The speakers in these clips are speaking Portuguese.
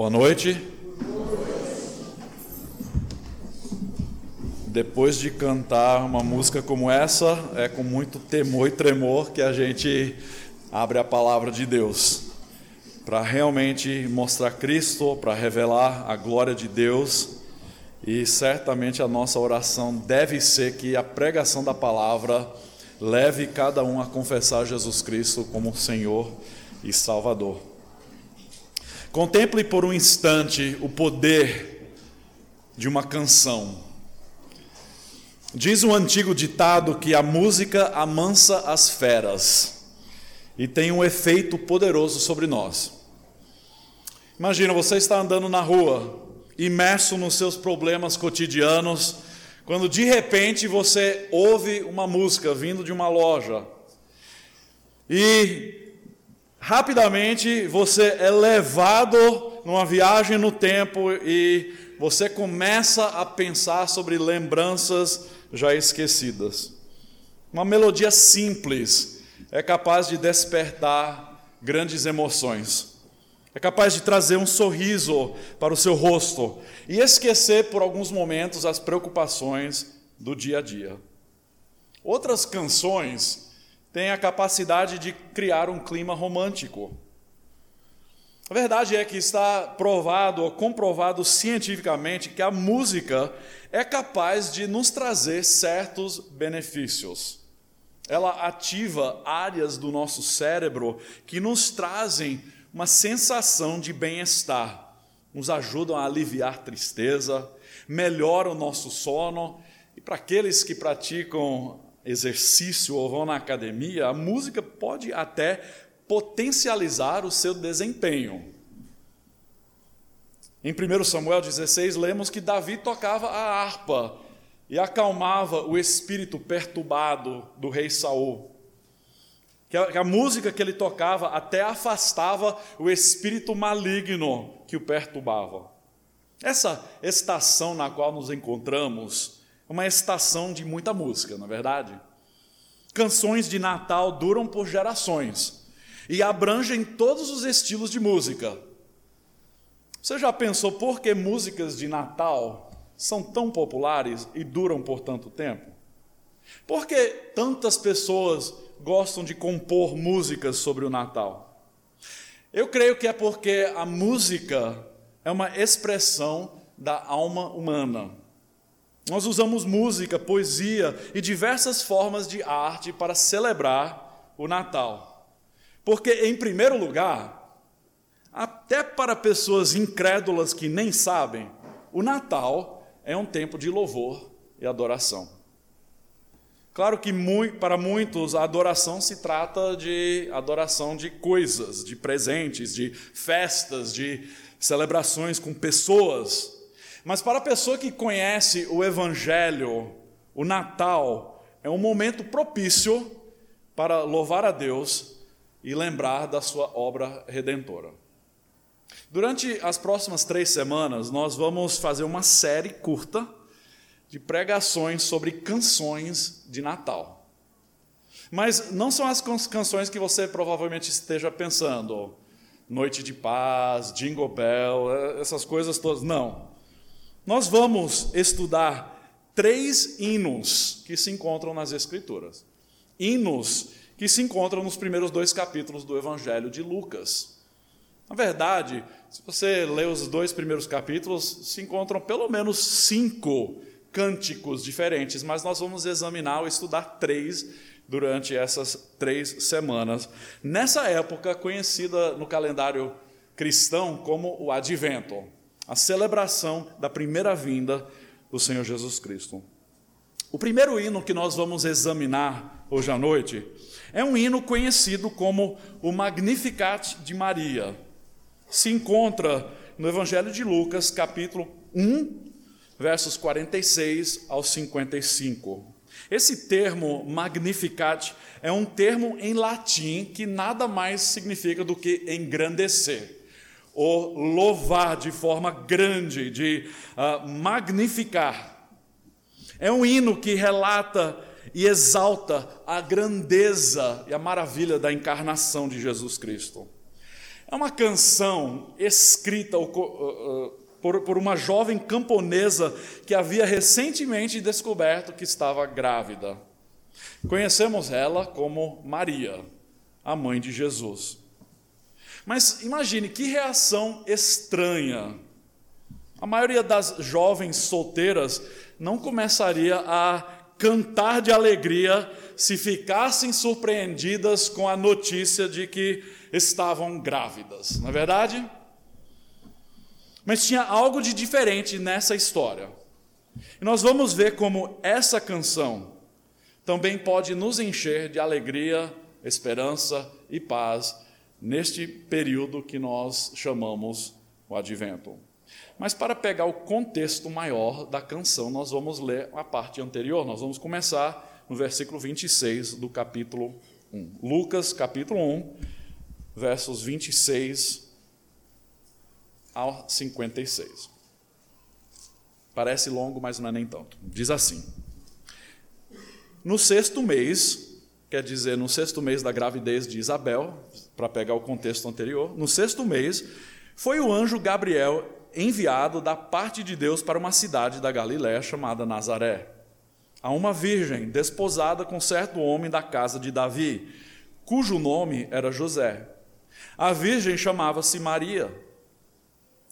Boa noite. Depois de cantar uma música como essa, é com muito temor e tremor que a gente abre a palavra de Deus para realmente mostrar Cristo, para revelar a glória de Deus. E certamente a nossa oração deve ser que a pregação da palavra leve cada um a confessar Jesus Cristo como Senhor e Salvador. Contemple por um instante o poder de uma canção. Diz um antigo ditado que a música amansa as feras e tem um efeito poderoso sobre nós. Imagina, você está andando na rua, imerso nos seus problemas cotidianos, quando de repente você ouve uma música vindo de uma loja. E rapidamente você é levado numa viagem no tempo e você começa a pensar sobre lembranças já esquecidas. Uma melodia simples é capaz de despertar grandes emoções. É capaz de trazer um sorriso para o seu rosto e esquecer por alguns momentos as preocupações do dia a dia. Outras canções tem a capacidade de criar um clima romântico. A verdade é que está provado ou comprovado cientificamente que a música é capaz de nos trazer certos benefícios. Ela ativa áreas do nosso cérebro que nos trazem uma sensação de bem-estar, nos ajudam a aliviar tristeza, melhoram o nosso sono. E para aqueles que praticam exercício ou vão na academia, a música pode até potencializar o seu desempenho. Em 1 Samuel 16, lemos que Davi tocava a harpa e acalmava o espírito perturbado do rei Saul. Que a, que a música que ele tocava até afastava o espírito maligno que o perturbava. Essa estação na qual nos encontramos uma estação de muita música, na é verdade. Canções de Natal duram por gerações e abrangem todos os estilos de música. Você já pensou por que músicas de Natal são tão populares e duram por tanto tempo? Por que tantas pessoas gostam de compor músicas sobre o Natal? Eu creio que é porque a música é uma expressão da alma humana. Nós usamos música, poesia e diversas formas de arte para celebrar o Natal. Porque, em primeiro lugar, até para pessoas incrédulas que nem sabem, o Natal é um tempo de louvor e adoração. Claro que para muitos a adoração se trata de adoração de coisas, de presentes, de festas, de celebrações com pessoas, mas para a pessoa que conhece o Evangelho, o Natal é um momento propício para louvar a Deus e lembrar da sua obra redentora. Durante as próximas três semanas, nós vamos fazer uma série curta de pregações sobre canções de Natal. Mas não são as canções que você provavelmente esteja pensando, Noite de Paz, Jingle Bell, essas coisas todas. Não. Nós vamos estudar três hinos que se encontram nas Escrituras. Hinos que se encontram nos primeiros dois capítulos do Evangelho de Lucas. Na verdade, se você ler os dois primeiros capítulos, se encontram pelo menos cinco cânticos diferentes, mas nós vamos examinar ou estudar três durante essas três semanas. Nessa época, conhecida no calendário cristão como o Advento a celebração da primeira vinda do Senhor Jesus Cristo. O primeiro hino que nós vamos examinar hoje à noite é um hino conhecido como o Magnificat de Maria. Se encontra no Evangelho de Lucas, capítulo 1, versos 46 ao 55. Esse termo Magnificat é um termo em latim que nada mais significa do que engrandecer ou louvar de forma grande, de uh, magnificar. É um hino que relata e exalta a grandeza e a maravilha da encarnação de Jesus Cristo. É uma canção escrita uh, uh, por uma jovem camponesa que havia recentemente descoberto que estava grávida. Conhecemos ela como Maria, a mãe de Jesus. Mas imagine que reação estranha. A maioria das jovens solteiras não começaria a cantar de alegria se ficassem surpreendidas com a notícia de que estavam grávidas, não é verdade? Mas tinha algo de diferente nessa história. E nós vamos ver como essa canção também pode nos encher de alegria, esperança e paz neste período que nós chamamos o advento. Mas para pegar o contexto maior da canção, nós vamos ler a parte anterior. Nós vamos começar no versículo 26 do capítulo 1. Lucas, capítulo 1, versos 26 ao 56. Parece longo, mas não é nem tanto. Diz assim: No sexto mês, quer dizer, no sexto mês da gravidez de Isabel, para pegar o contexto anterior, no sexto mês, foi o anjo Gabriel enviado da parte de Deus para uma cidade da Galiléia chamada Nazaré, a uma virgem desposada com certo homem da casa de Davi, cujo nome era José. A virgem chamava-se Maria.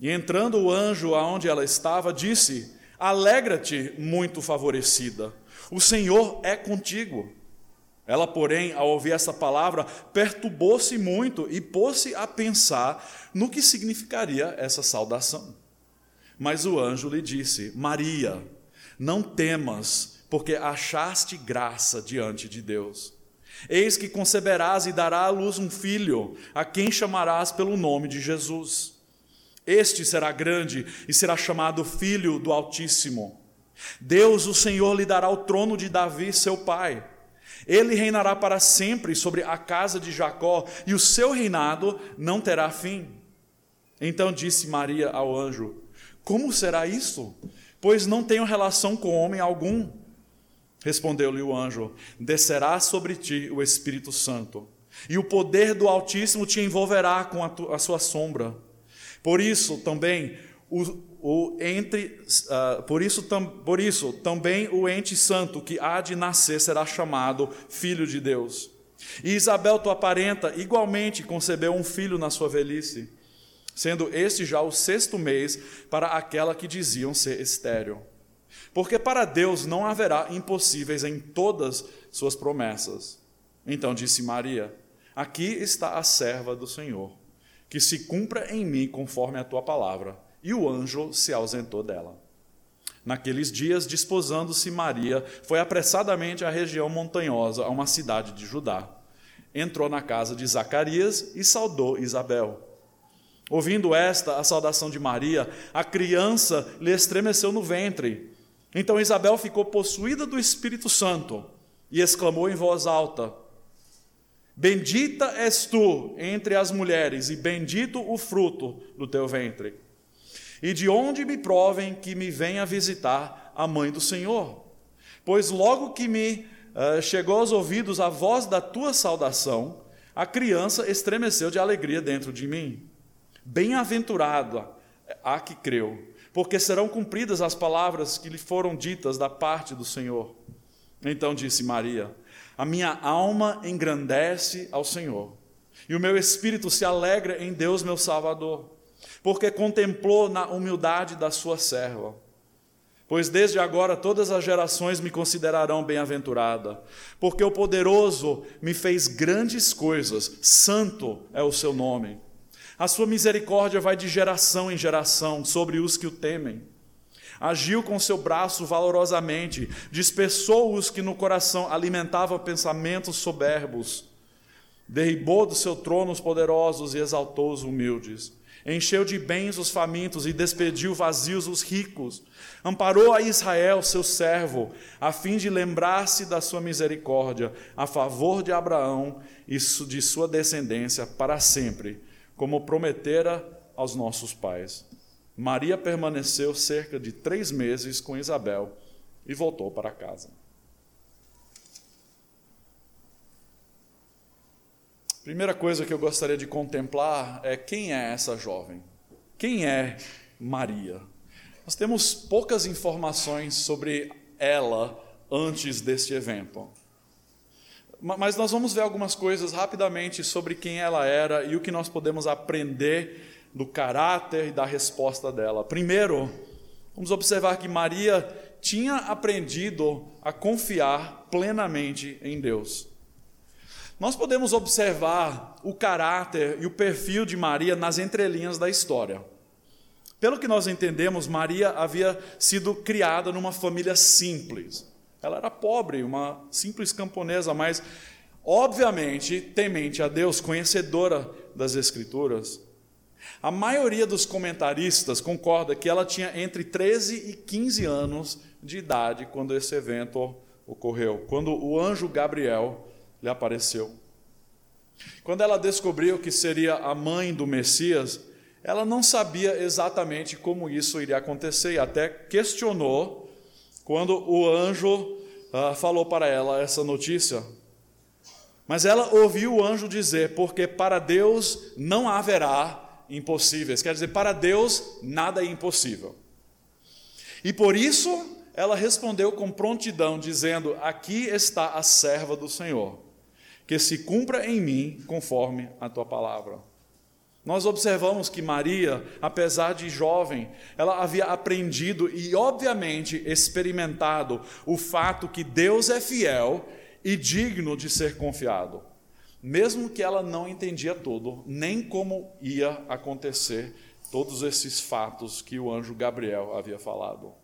E entrando o anjo aonde ela estava, disse: Alegra-te, muito favorecida, o Senhor é contigo. Ela, porém, ao ouvir essa palavra, perturbou-se muito e pôs-se a pensar no que significaria essa saudação. Mas o anjo lhe disse: Maria, não temas, porque achaste graça diante de Deus. Eis que conceberás e dará à luz um filho, a quem chamarás pelo nome de Jesus. Este será grande e será chamado Filho do Altíssimo. Deus, o Senhor, lhe dará o trono de Davi, seu pai ele reinará para sempre sobre a casa de Jacó, e o seu reinado não terá fim. Então disse Maria ao anjo: Como será isso? Pois não tenho relação com homem algum. Respondeu-lhe o anjo: Descerá sobre ti o Espírito Santo, e o poder do Altíssimo te envolverá com a, a sua sombra. Por isso também o, o entre, uh, por, isso, tam, por isso, também o ente santo que há de nascer será chamado Filho de Deus. E Isabel, tua parenta, igualmente concebeu um filho na sua velhice, sendo este já o sexto mês para aquela que diziam ser estéril. Porque para Deus não haverá impossíveis em todas suas promessas. Então disse Maria: Aqui está a serva do Senhor, que se cumpra em mim conforme a tua palavra e o anjo se ausentou dela. Naqueles dias, desposando-se Maria, foi apressadamente à região montanhosa, a uma cidade de Judá. Entrou na casa de Zacarias e saudou Isabel. Ouvindo esta, a saudação de Maria, a criança lhe estremeceu no ventre. Então Isabel ficou possuída do Espírito Santo e exclamou em voz alta: Bendita és tu entre as mulheres, e bendito o fruto do teu ventre e de onde me provem que me venha visitar a mãe do Senhor. Pois logo que me uh, chegou aos ouvidos a voz da tua saudação, a criança estremeceu de alegria dentro de mim. Bem-aventurada a que creu, porque serão cumpridas as palavras que lhe foram ditas da parte do Senhor. Então disse Maria: A minha alma engrandece ao Senhor, e o meu espírito se alegra em Deus, meu Salvador porque contemplou na humildade da sua serva. Pois desde agora todas as gerações me considerarão bem-aventurada, porque o poderoso me fez grandes coisas, santo é o seu nome. A sua misericórdia vai de geração em geração sobre os que o temem. Agiu com seu braço valorosamente, dispersou os que no coração alimentavam pensamentos soberbos, derribou do seu trono os poderosos e exaltou os humildes encheu de bens os famintos e despediu vazios os ricos. Amparou a Israel, seu servo, a fim de lembrar-se da sua misericórdia a favor de Abraão e de sua descendência para sempre, como prometera aos nossos pais. Maria permaneceu cerca de três meses com Isabel e voltou para casa. Primeira coisa que eu gostaria de contemplar é quem é essa jovem? Quem é Maria? Nós temos poucas informações sobre ela antes deste evento. Mas nós vamos ver algumas coisas rapidamente sobre quem ela era e o que nós podemos aprender do caráter e da resposta dela. Primeiro, vamos observar que Maria tinha aprendido a confiar plenamente em Deus. Nós podemos observar o caráter e o perfil de Maria nas entrelinhas da história. Pelo que nós entendemos, Maria havia sido criada numa família simples. Ela era pobre, uma simples camponesa, mas obviamente temente a Deus, conhecedora das Escrituras. A maioria dos comentaristas concorda que ela tinha entre 13 e 15 anos de idade quando esse evento ocorreu, quando o anjo Gabriel lhe apareceu. Quando ela descobriu que seria a mãe do Messias, ela não sabia exatamente como isso iria acontecer e até questionou quando o anjo uh, falou para ela essa notícia. Mas ela ouviu o anjo dizer: Porque para Deus não haverá impossíveis. Quer dizer, para Deus nada é impossível. E por isso ela respondeu com prontidão, dizendo: Aqui está a serva do Senhor, que se cumpra em mim conforme a tua palavra. Nós observamos que Maria, apesar de jovem, ela havia aprendido e, obviamente, experimentado o fato que Deus é fiel e digno de ser confiado, mesmo que ela não entendia tudo, nem como ia acontecer todos esses fatos que o anjo Gabriel havia falado.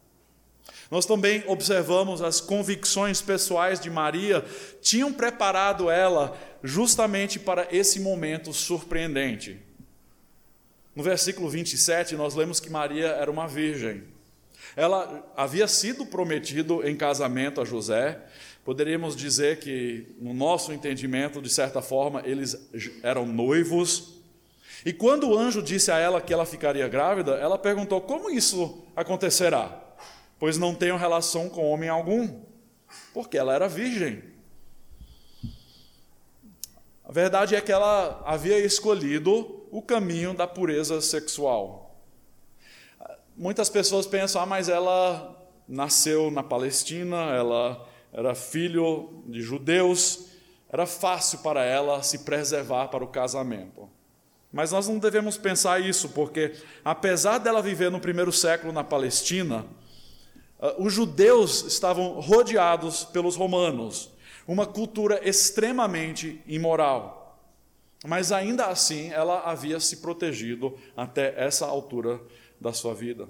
Nós também observamos as convicções pessoais de Maria tinham preparado ela justamente para esse momento surpreendente. No versículo 27, nós lemos que Maria era uma virgem. Ela havia sido prometido em casamento a José. Poderíamos dizer que, no nosso entendimento, de certa forma, eles eram noivos. E quando o anjo disse a ela que ela ficaria grávida, ela perguntou: Como isso acontecerá? Pois não tenho relação com homem algum, porque ela era virgem. A verdade é que ela havia escolhido o caminho da pureza sexual. Muitas pessoas pensam, ah, mas ela nasceu na Palestina, ela era filho de judeus, era fácil para ela se preservar para o casamento. Mas nós não devemos pensar isso, porque apesar dela viver no primeiro século na Palestina, os judeus estavam rodeados pelos romanos, uma cultura extremamente imoral. Mas ainda assim, ela havia se protegido até essa altura da sua vida.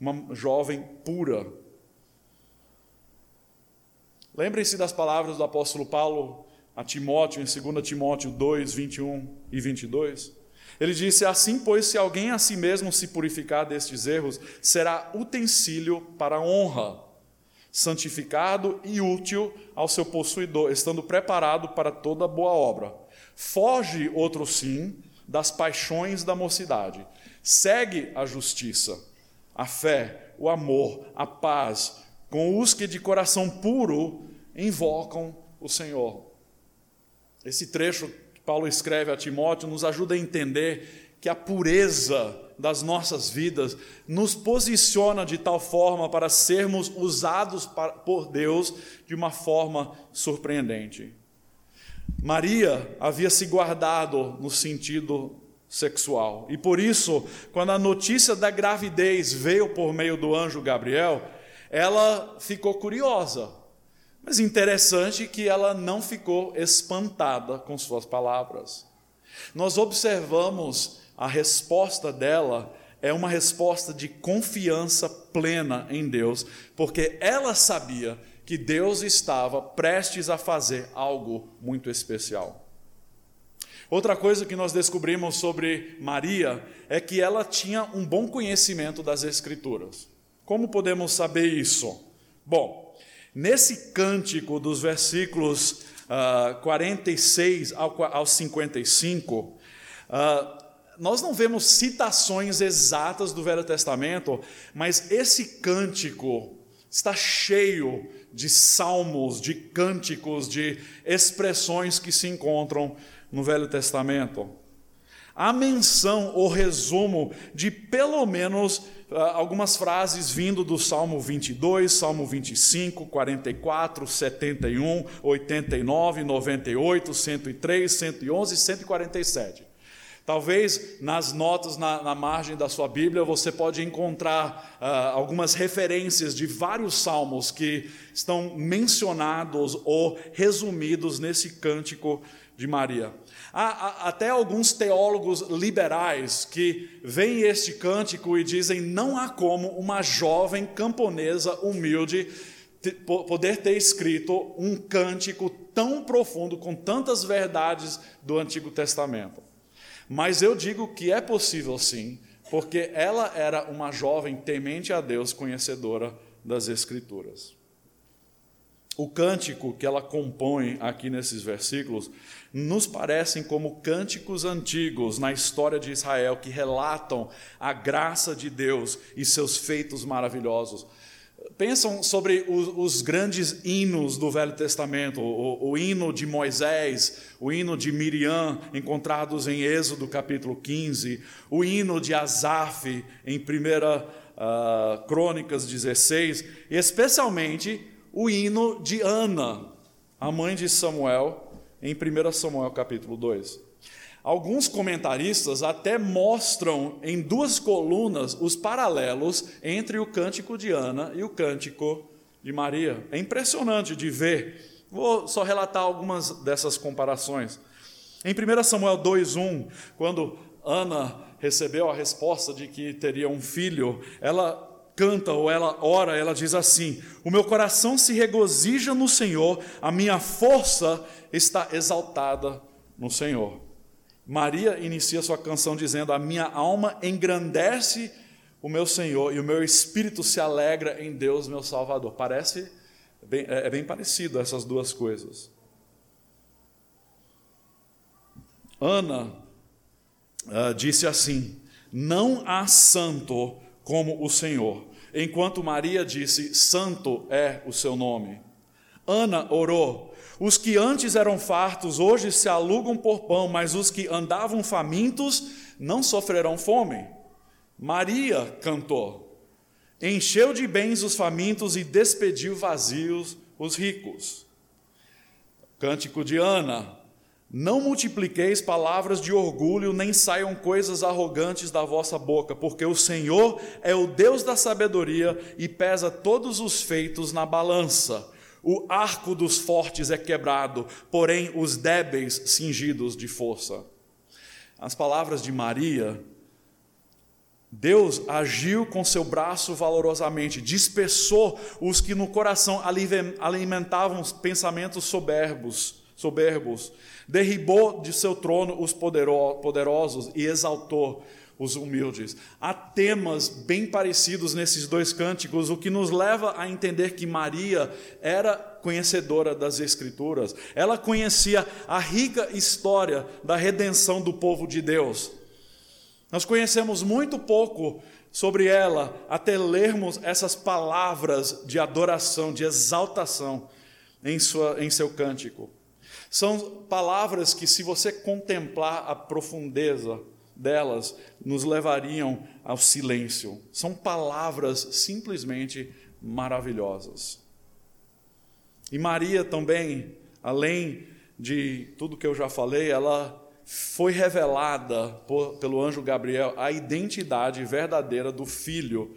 Uma jovem pura. Lembrem-se das palavras do apóstolo Paulo a Timóteo, em 2 Timóteo 2, 21 e 22. Ele disse: Assim, pois, se alguém a si mesmo se purificar destes erros, será utensílio para honra, santificado e útil ao seu possuidor, estando preparado para toda boa obra. Foge, outro sim, das paixões da mocidade. Segue a justiça, a fé, o amor, a paz, com os que de coração puro invocam o Senhor. Esse trecho Paulo escreve a Timóteo nos ajuda a entender que a pureza das nossas vidas nos posiciona de tal forma para sermos usados por Deus de uma forma surpreendente. Maria havia se guardado no sentido sexual. E por isso, quando a notícia da gravidez veio por meio do anjo Gabriel, ela ficou curiosa. Mas interessante que ela não ficou espantada com suas palavras. Nós observamos a resposta dela é uma resposta de confiança plena em Deus, porque ela sabia que Deus estava prestes a fazer algo muito especial. Outra coisa que nós descobrimos sobre Maria é que ela tinha um bom conhecimento das Escrituras. Como podemos saber isso? Bom, nesse cântico dos versículos uh, 46 ao, ao 55, uh, nós não vemos citações exatas do Velho Testamento, mas esse cântico está cheio de salmos, de cânticos, de expressões que se encontram no Velho Testamento. Há menção ou resumo de pelo menos ah, algumas frases vindo do Salmo 22, Salmo 25, 44, 71, 89, 98, 103, 111 e 147. Talvez nas notas na, na, margem da sua Bíblia você pode encontrar uh, algumas referências de vários salmos que estão mencionados ou resumidos nesse cântico de Maria. Há, há até alguns teólogos liberais que veem este cântico e dizem: não há como uma jovem camponesa humilde poder ter escrito um cântico tão profundo, com tantas verdades do Antigo Testamento. Mas eu digo que é possível sim, porque ela era uma jovem temente a Deus, conhecedora das Escrituras. O cântico que ela compõe aqui nesses versículos nos parecem como cânticos antigos na história de Israel que relatam a graça de Deus e seus feitos maravilhosos. Pensam sobre os, os grandes hinos do Velho Testamento, o, o, hino de Moisés, o hino de Miriam, encontrados em Êxodo capítulo 15, o hino de Asaf, em 1 uh, ah, Crônicas 16, e especialmente o hino de Ana, a mãe de Samuel, em 1 Samuel capítulo 2. Alguns comentaristas até mostram em duas colunas os paralelos entre o cântico de Ana e o cântico de Maria. É impressionante de ver. Vou só relatar algumas dessas comparações. Em 1 Samuel 2:1, quando Ana recebeu a resposta de que teria um filho, ela canta ou ela ora, ela diz assim: O meu coração se regozija no Senhor, a minha força está exaltada no Senhor. Maria inicia sua canção dizendo: A minha alma engrandece o meu Senhor e o meu espírito se alegra em Deus, meu Salvador. Parece bem, é, é bem parecido essas duas coisas. Ana uh, disse assim: Não há santo como o Senhor, enquanto Maria disse: Santo é o seu nome. Ana orou: os que antes eram fartos hoje se alugam por pão, mas os que andavam famintos não sofrerão fome. Maria cantou: encheu de bens os famintos e despediu vazios os ricos. Cântico de Ana: Não multipliqueis palavras de orgulho, nem saiam coisas arrogantes da vossa boca, porque o Senhor é o Deus da sabedoria e pesa todos os feitos na balança. O arco dos fortes é quebrado, porém os débeis cingidos de força. As palavras de Maria, Deus agiu com seu braço valorosamente, dispersou os que no coração alimentavam pensamentos soberbos, soberbos, derribou de seu trono os poderosos e exaltou os humildes. Há temas bem parecidos nesses dois cânticos, o que nos leva a entender que Maria era conhecedora das Escrituras. Ela conhecia a rica história da redenção do povo de Deus. Nós conhecemos muito pouco sobre ela até lermos essas palavras de adoração, de exaltação em, sua, em seu cântico. São palavras que, se você contemplar a profundeza, delas nos levariam ao silêncio. São palavras simplesmente maravilhosas. E Maria também, além de tudo que eu já falei, ela foi revelada por, pelo anjo Gabriel a identidade verdadeira do filho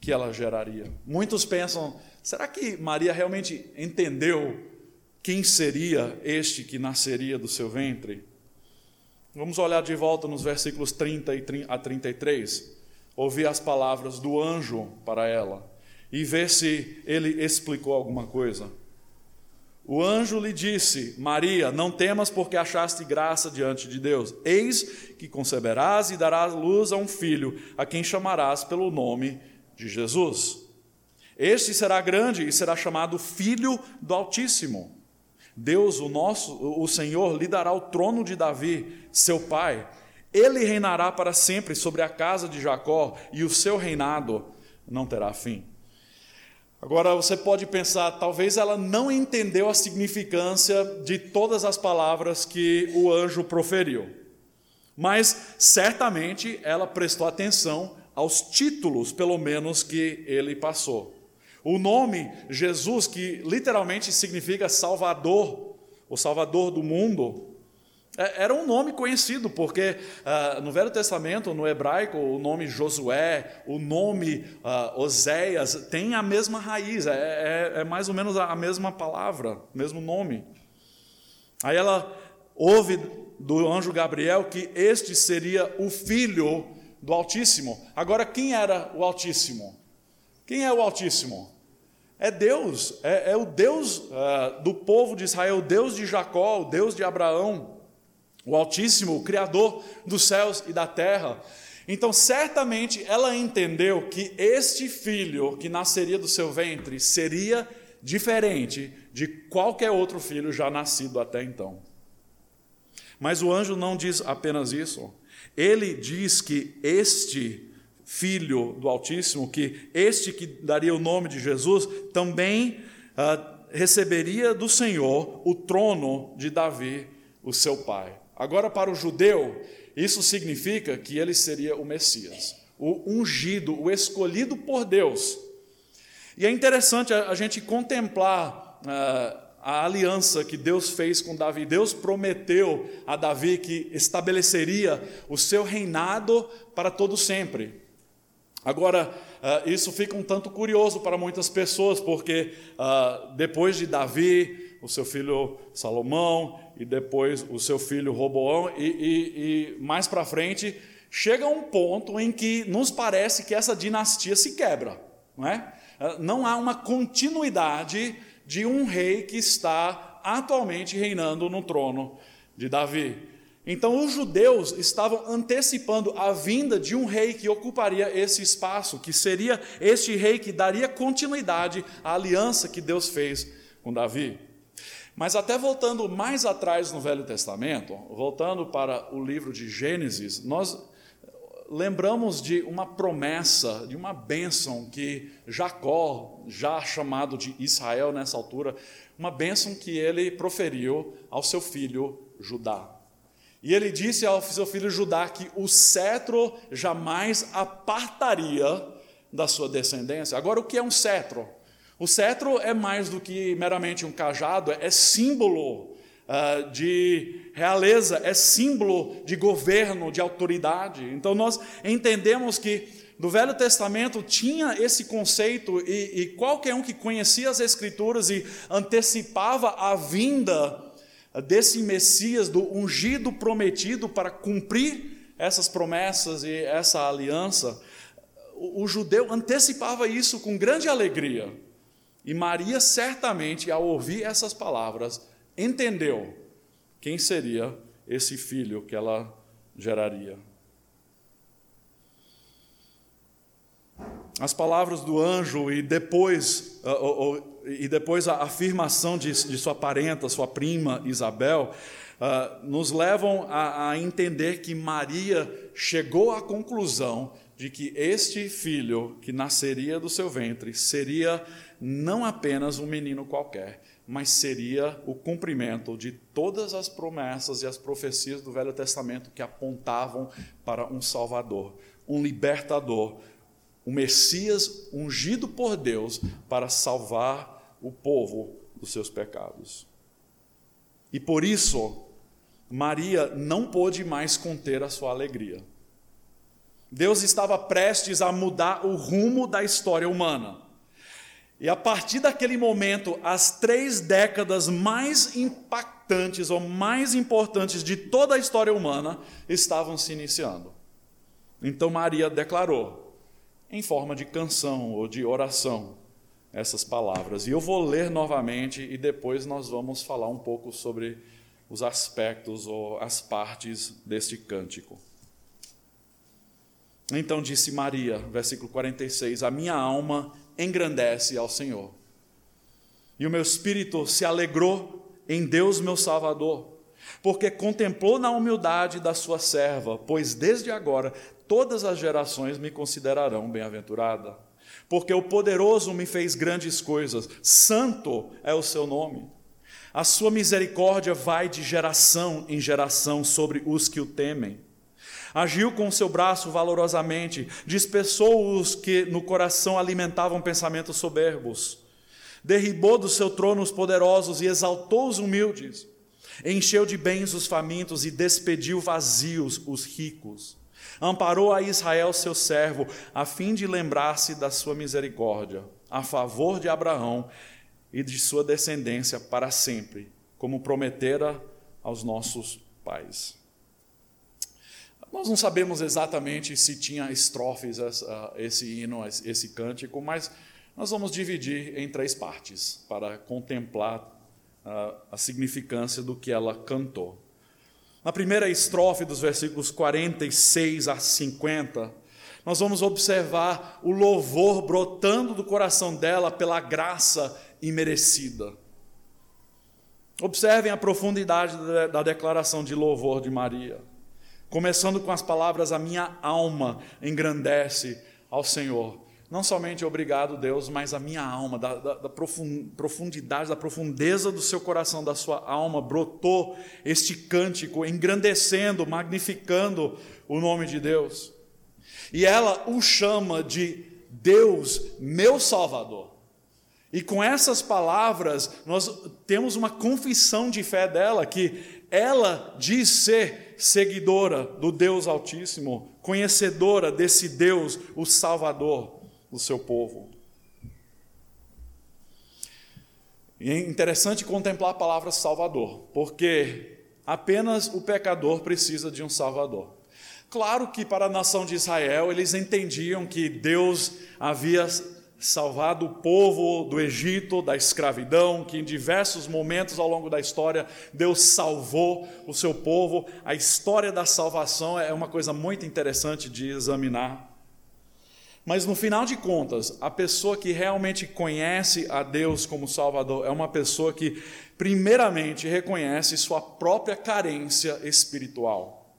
que ela geraria. Muitos pensam: será que Maria realmente entendeu quem seria este que nasceria do seu ventre? Vamos olhar de volta nos versículos 30 a 33, ouvir as palavras do anjo para ela e ver se ele explicou alguma coisa. O anjo lhe disse: Maria, não temas, porque achaste graça diante de Deus. Eis que conceberás e darás luz a um filho, a quem chamarás pelo nome de Jesus. Este será grande e será chamado Filho do Altíssimo. Deus, o nosso, o Senhor, lhe dará o trono de Davi, seu pai. Ele reinará para sempre sobre a casa de Jacó, e o seu reinado não terá fim. Agora você pode pensar, talvez ela não entendeu a significância de todas as palavras que o anjo proferiu. Mas certamente ela prestou atenção aos títulos, pelo menos, que ele passou. O nome Jesus, que literalmente significa Salvador, o Salvador do mundo, é, era um nome conhecido, porque uh, no Velho Testamento, no hebraico, o nome Josué, o nome uh, Oséias, tem a mesma raiz, é, é, é, mais ou menos a mesma palavra, mesmo nome. Aí ela ouve do anjo Gabriel que este seria o filho do Altíssimo. Agora, quem era o Altíssimo? Quem é o Altíssimo? É Deus, é, é o Deus uh, do povo de Israel, o Deus de Jacó, o Deus de Abraão o Altíssimo, o Criador dos céus e da terra. Então, certamente ela entendeu que este filho que nasceria do seu ventre seria diferente de qualquer outro filho já nascido até então. Mas o anjo não diz apenas isso. Ele diz que este filho do Altíssimo, que este que daria o nome de Jesus, também uh, receberia do Senhor o trono de Davi, o seu pai. Agora, para o judeu, isso significa que ele seria o Messias, o ungido, o escolhido por Deus. E é interessante a, gente contemplar uh, a aliança que Deus fez com Davi. Deus prometeu a Davi que estabeleceria o seu reinado para todo sempre. Agora, uh, isso fica um tanto curioso para muitas pessoas, porque uh, depois de Davi, o seu filho Salomão, e depois o seu filho Roboão, e, e, e mais para frente, chega um ponto em que nos parece que essa dinastia se quebra. Não, é? Ah, não há uma continuidade de um rei que está atualmente reinando no trono de Davi. Então, os judeus estavam antecipando a vinda de um rei que ocuparia esse espaço, que seria este rei que daria continuidade à aliança que Deus fez com Davi. Mas até voltando mais atrás no Velho Testamento, voltando para o livro de Gênesis, nós lembramos de uma promessa, de uma bênção que Jacó, já chamado de Israel nessa altura, uma bênção que ele proferiu ao seu filho Judá. E ele disse ao seu filho Judá que o cetro jamais apartaria da sua descendência. Agora, o que é um cetro? O cetro é mais do que meramente um cajado, é símbolo uh, de realeza, é símbolo de governo, de autoridade. Então nós entendemos que no Velho Testamento tinha esse conceito, e, e qualquer um que conhecia as Escrituras e antecipava a vinda desse Messias, do ungido prometido para cumprir essas promessas e essa aliança, o, o judeu antecipava isso com grande alegria. E Maria, certamente, ao ouvir essas palavras, entendeu quem seria esse filho que ela geraria. As palavras do anjo e depois, uh, e depois a afirmação de, de, sua parenta, sua prima Isabel, uh, nos levam a, a entender que Maria chegou à conclusão de que este filho que nasceria do seu ventre seria não apenas um menino qualquer, mas seria o cumprimento de todas as promessas e as profecias do Velho Testamento que apontavam para um Salvador, um libertador, o Messias ungido por Deus para salvar o povo dos seus pecados. E por isso, Maria não pôde mais conter a sua alegria. Deus estava prestes a mudar o rumo da história humana. E a partir daquele momento, as três décadas mais impactantes ou mais importantes de toda a história humana estavam se iniciando. Então Maria declarou, em forma de canção ou de oração, essas palavras. E eu vou ler novamente e depois nós vamos falar um pouco sobre os aspectos ou as partes deste cântico. Então disse Maria, versículo 46: A minha alma engrandece ao Senhor. E o meu espírito se alegrou em Deus, meu Salvador, porque contemplou na humildade da sua serva, pois desde agora todas as gerações me considerarão bem-aventurada. porque o poderoso me fez grandes coisas, santo é o seu nome. A sua misericórdia vai de geração em geração sobre os que o temem. Agiu com o seu braço valorosamente, dispersou os que no coração alimentavam pensamentos soberbos. Derribou do seu trono os poderosos e exaltou os humildes. Encheu de bens os famintos e despediu vazios os ricos. Amparou a Israel, seu servo, a fim de lembrar-se da sua misericórdia, a favor de Abraão e de sua descendência para sempre, como prometera aos nossos pais. Nós não sabemos exatamente se tinha estrofes esse hino, esse cântico, mas nós vamos dividir em três partes para contemplar a significância do que ela cantou. Na primeira estrofe, dos versículos 46 a 50, nós vamos observar o louvor brotando do coração dela pela graça imerecida. Observem a profundidade da declaração de louvor de Maria. Começando com as palavras: A minha alma engrandece ao Senhor. Não somente obrigado, Deus, mas a minha alma, da, da, da profundidade, da profundeza do seu coração, da sua alma, brotou este cântico, engrandecendo, magnificando o nome de Deus. E ela o chama de Deus, meu Salvador. E com essas palavras, nós temos uma confissão de fé dela, que ela diz ser seguidora do Deus Altíssimo, conhecedora desse Deus, o Salvador do seu povo. E é interessante contemplar a palavra Salvador, porque apenas o pecador precisa de um Salvador. Claro que para a nação de Israel eles entendiam que Deus havia salvado o povo do Egito, da escravidão, que em diversos momentos ao longo da história Deus salvou o seu povo. A história da salvação é uma coisa muito interessante de examinar. Mas no final de contas, a pessoa que realmente conhece a Deus como Salvador é uma pessoa que, primeiramente, reconhece sua própria carência espiritual.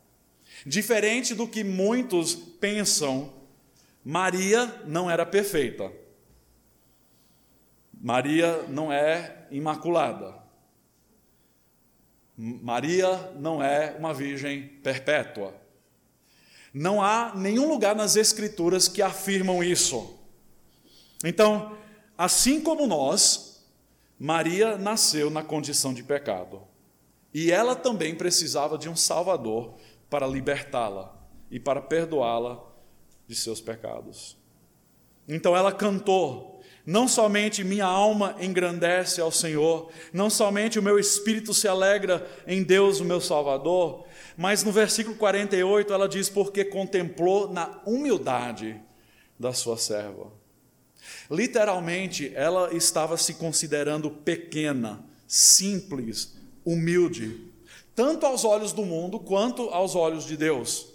Diferente do que muitos pensam, Maria não era perfeita. Maria não é imaculada. Maria não é uma virgem perpétua. Não há nenhum lugar nas Escrituras que afirmam isso. Então, assim como nós, Maria nasceu na condição de pecado. E ela também precisava de um Salvador para libertá-la e para perdoá-la de seus pecados. Então ela cantou não somente minha alma engrandece ao Senhor, não somente o meu espírito se alegra em Deus, o meu Salvador, mas no versículo 48 ela diz: porque contemplou na humildade da sua serva. Literalmente, ela estava se considerando pequena, simples, humilde, tanto aos olhos do mundo quanto aos olhos de Deus.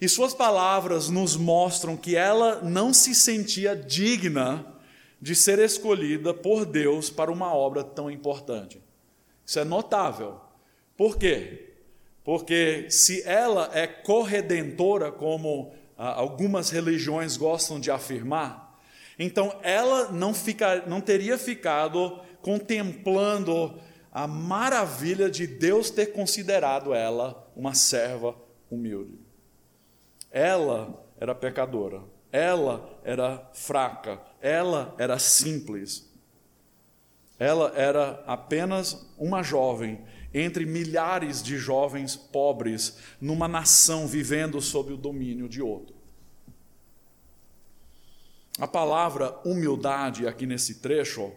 E suas palavras nos mostram que ela não se sentia digna de ser escolhida por Deus para uma obra tão importante. Isso é notável. Por quê? Porque se ela é corredentora, como ah, algumas religiões gostam de afirmar, então ela não, fica, não teria ficado contemplando a maravilha de Deus ter considerado ela uma serva humilde. Ela era pecadora, ela era fraca, ela era simples. Ela era apenas uma jovem entre milhares de jovens pobres numa nação vivendo sob o domínio de outro. A palavra humildade aqui nesse trecho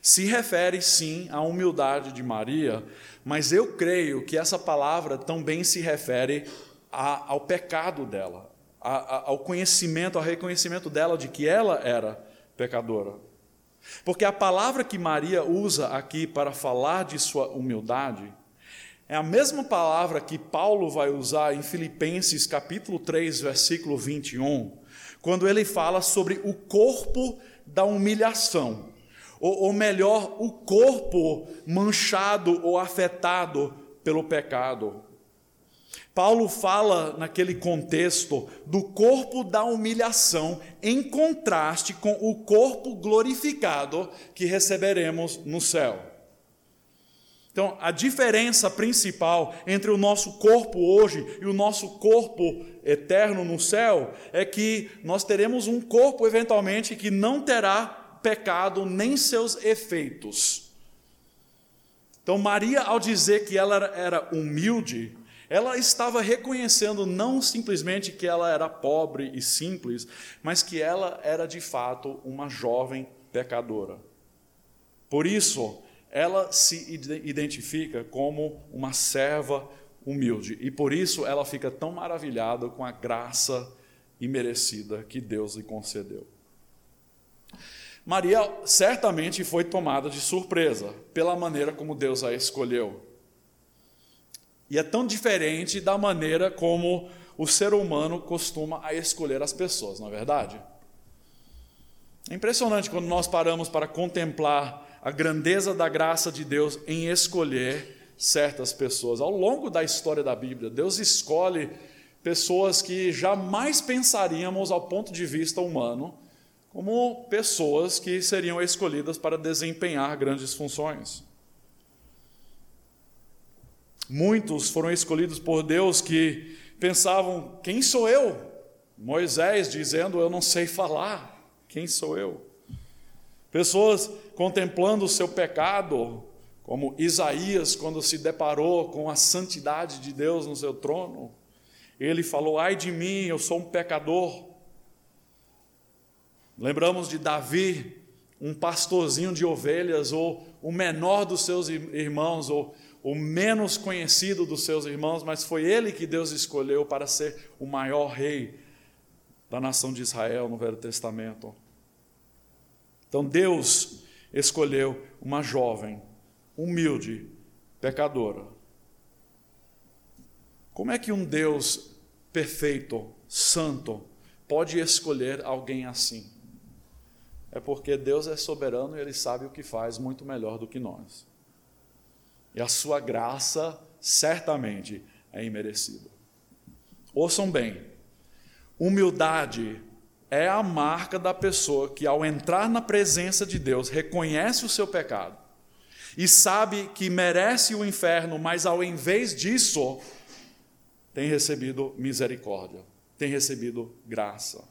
se refere sim à humildade de Maria, mas eu creio que essa palavra também se refere a, ao pecado dela, a, a, ao conhecimento, ao reconhecimento dela de que ela era pecadora. Porque a palavra que Maria usa aqui para falar de sua humildade é a mesma palavra que Paulo vai usar em Filipenses capítulo 3, versículo 21, quando ele fala sobre o corpo da humilhação, ou, ou melhor, o corpo manchado ou afetado pelo pecado. Paulo fala naquele contexto do corpo da humilhação em contraste com o corpo glorificado que receberemos no céu. Então, a diferença principal entre o nosso corpo hoje e o nosso corpo eterno no céu é que nós teremos um corpo, eventualmente, que não terá pecado nem seus efeitos. Então, Maria, ao dizer que ela era humilde, ela estava reconhecendo não simplesmente que ela era pobre e simples, mas que ela era de fato uma jovem pecadora. Por isso, ela se identifica como uma serva humilde e por isso ela fica tão maravilhada com a graça imerecida que Deus lhe concedeu. Maria certamente foi tomada de surpresa pela maneira como Deus a escolheu. E é tão diferente da maneira como o ser humano costuma a escolher as pessoas, não é verdade? É impressionante quando nós paramos para contemplar a grandeza da graça de Deus em escolher certas pessoas. Ao longo da história da Bíblia, Deus escolhe pessoas que jamais pensaríamos ao ponto de vista humano, como pessoas que seriam escolhidas para desempenhar grandes funções. Muitos foram escolhidos por Deus que pensavam: quem sou eu? Moisés dizendo: eu não sei falar, quem sou eu? Pessoas contemplando o seu pecado, como Isaías, quando se deparou com a santidade de Deus no seu trono, ele falou: Ai de mim, eu sou um pecador. Lembramos de Davi, um pastorzinho de ovelhas, ou o menor dos seus irmãos, ou o menos conhecido dos seus irmãos, mas foi ele que Deus escolheu para ser o maior rei da nação de Israel no Velho Testamento. Então Deus escolheu uma jovem, humilde, pecadora. Como é que um Deus perfeito, santo, pode escolher alguém assim? É porque Deus é soberano e Ele sabe o que faz muito melhor do que nós. E a sua graça certamente é imerecida. Ouçam bem: humildade é a marca da pessoa que, ao entrar na presença de Deus, reconhece o seu pecado e sabe que merece o inferno, mas ao invés disso, tem recebido misericórdia, tem recebido graça.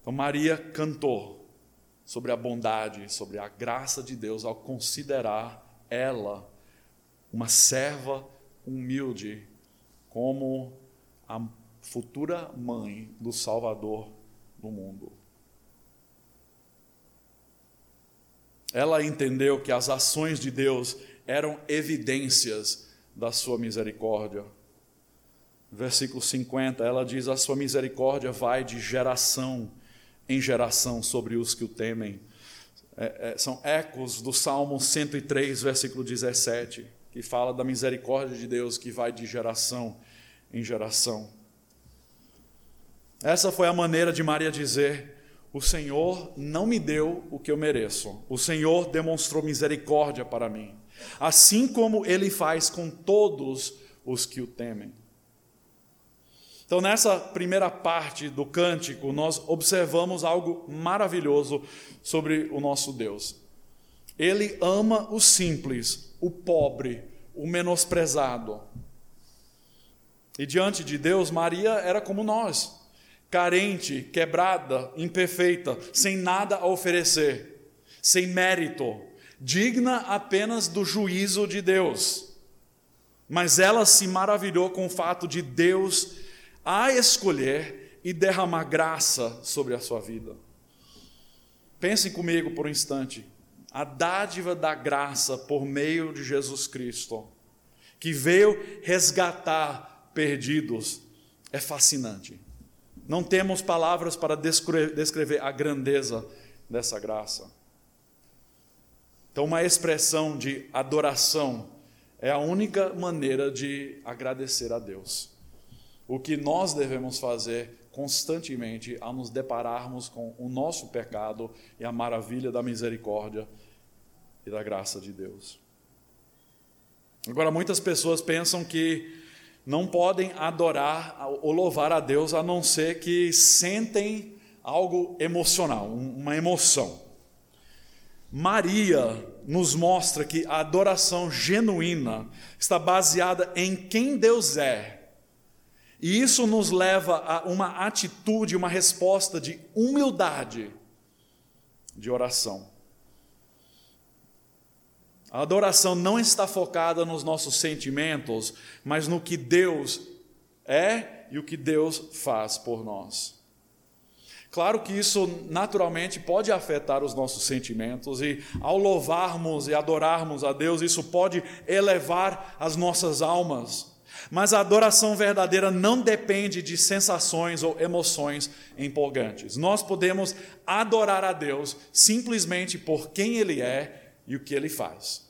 Então, Maria cantou sobre a bondade, sobre a graça de Deus, ao considerar ela uma serva humilde, como a futura mãe do Salvador do mundo. Ela entendeu que as ações de Deus eram evidências da sua misericórdia. Versículo 50, ela diz: A sua misericórdia vai de geração em geração sobre os que o temem. É, é, são ecos do Salmo 103, versículo 17, que fala da misericórdia de Deus que vai de geração em geração. Essa foi a maneira de Maria dizer: O Senhor não me deu o que eu mereço, o Senhor demonstrou misericórdia para mim, assim como ele faz com todos os que o temem. Então, nessa primeira parte do cântico, nós observamos algo maravilhoso sobre o nosso Deus. Ele ama o simples, o pobre, o menosprezado. E diante de Deus, Maria era como nós carente, quebrada, imperfeita, sem nada a oferecer, sem mérito, digna apenas do juízo de Deus. Mas ela se maravilhou com o fato de Deus a escolher e derramar graça sobre a sua vida. Pensem comigo por um instante. A dádiva da graça por meio de Jesus Cristo, que veio resgatar perdidos, é fascinante. Não temos palavras para descrever a grandeza dessa graça. Então, uma expressão de adoração é a única maneira de agradecer a Deus. O que nós devemos fazer constantemente ao nos depararmos com o nosso pecado e a maravilha da misericórdia e da graça de Deus. Agora, muitas pessoas pensam que não podem adorar ou louvar a Deus a não ser que sentem algo emocional, uma emoção. Maria nos mostra que a adoração genuína está baseada em quem Deus é. E isso nos leva a uma atitude, uma resposta de humildade de oração. A adoração não está focada nos nossos sentimentos, mas no que Deus é e o que Deus faz por nós. Claro que isso naturalmente pode afetar os nossos sentimentos, e ao louvarmos e adorarmos a Deus, isso pode elevar as nossas almas. Mas a adoração verdadeira não depende de sensações ou emoções empolgantes. Nós podemos adorar a Deus simplesmente por quem Ele é e o que Ele faz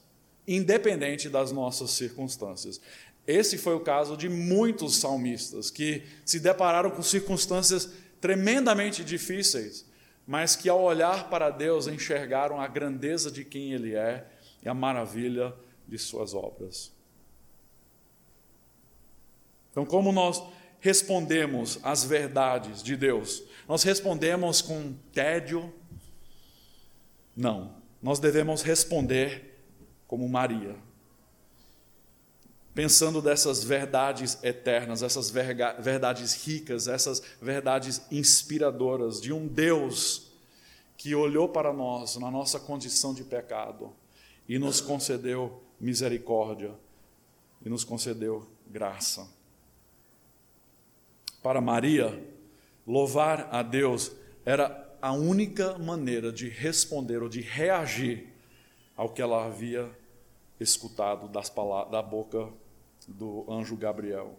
independente das nossas circunstâncias. Esse foi o caso de muitos salmistas que se depararam com circunstâncias tremendamente difíceis, mas que ao olhar para Deus enxergaram a grandeza de quem Ele é e a maravilha de Suas obras. Então, como nós respondemos às verdades de Deus? Nós respondemos com tédio? Não. Nós devemos responder como Maria. Pensando dessas verdades eternas, essas verdades ricas, essas verdades inspiradoras de um Deus que olhou para nós na nossa condição de pecado e nos concedeu misericórdia e nos concedeu graça. Para Maria, louvar a Deus era a única maneira de responder ou de reagir ao que ela havia escutado das palavras, da boca do anjo Gabriel.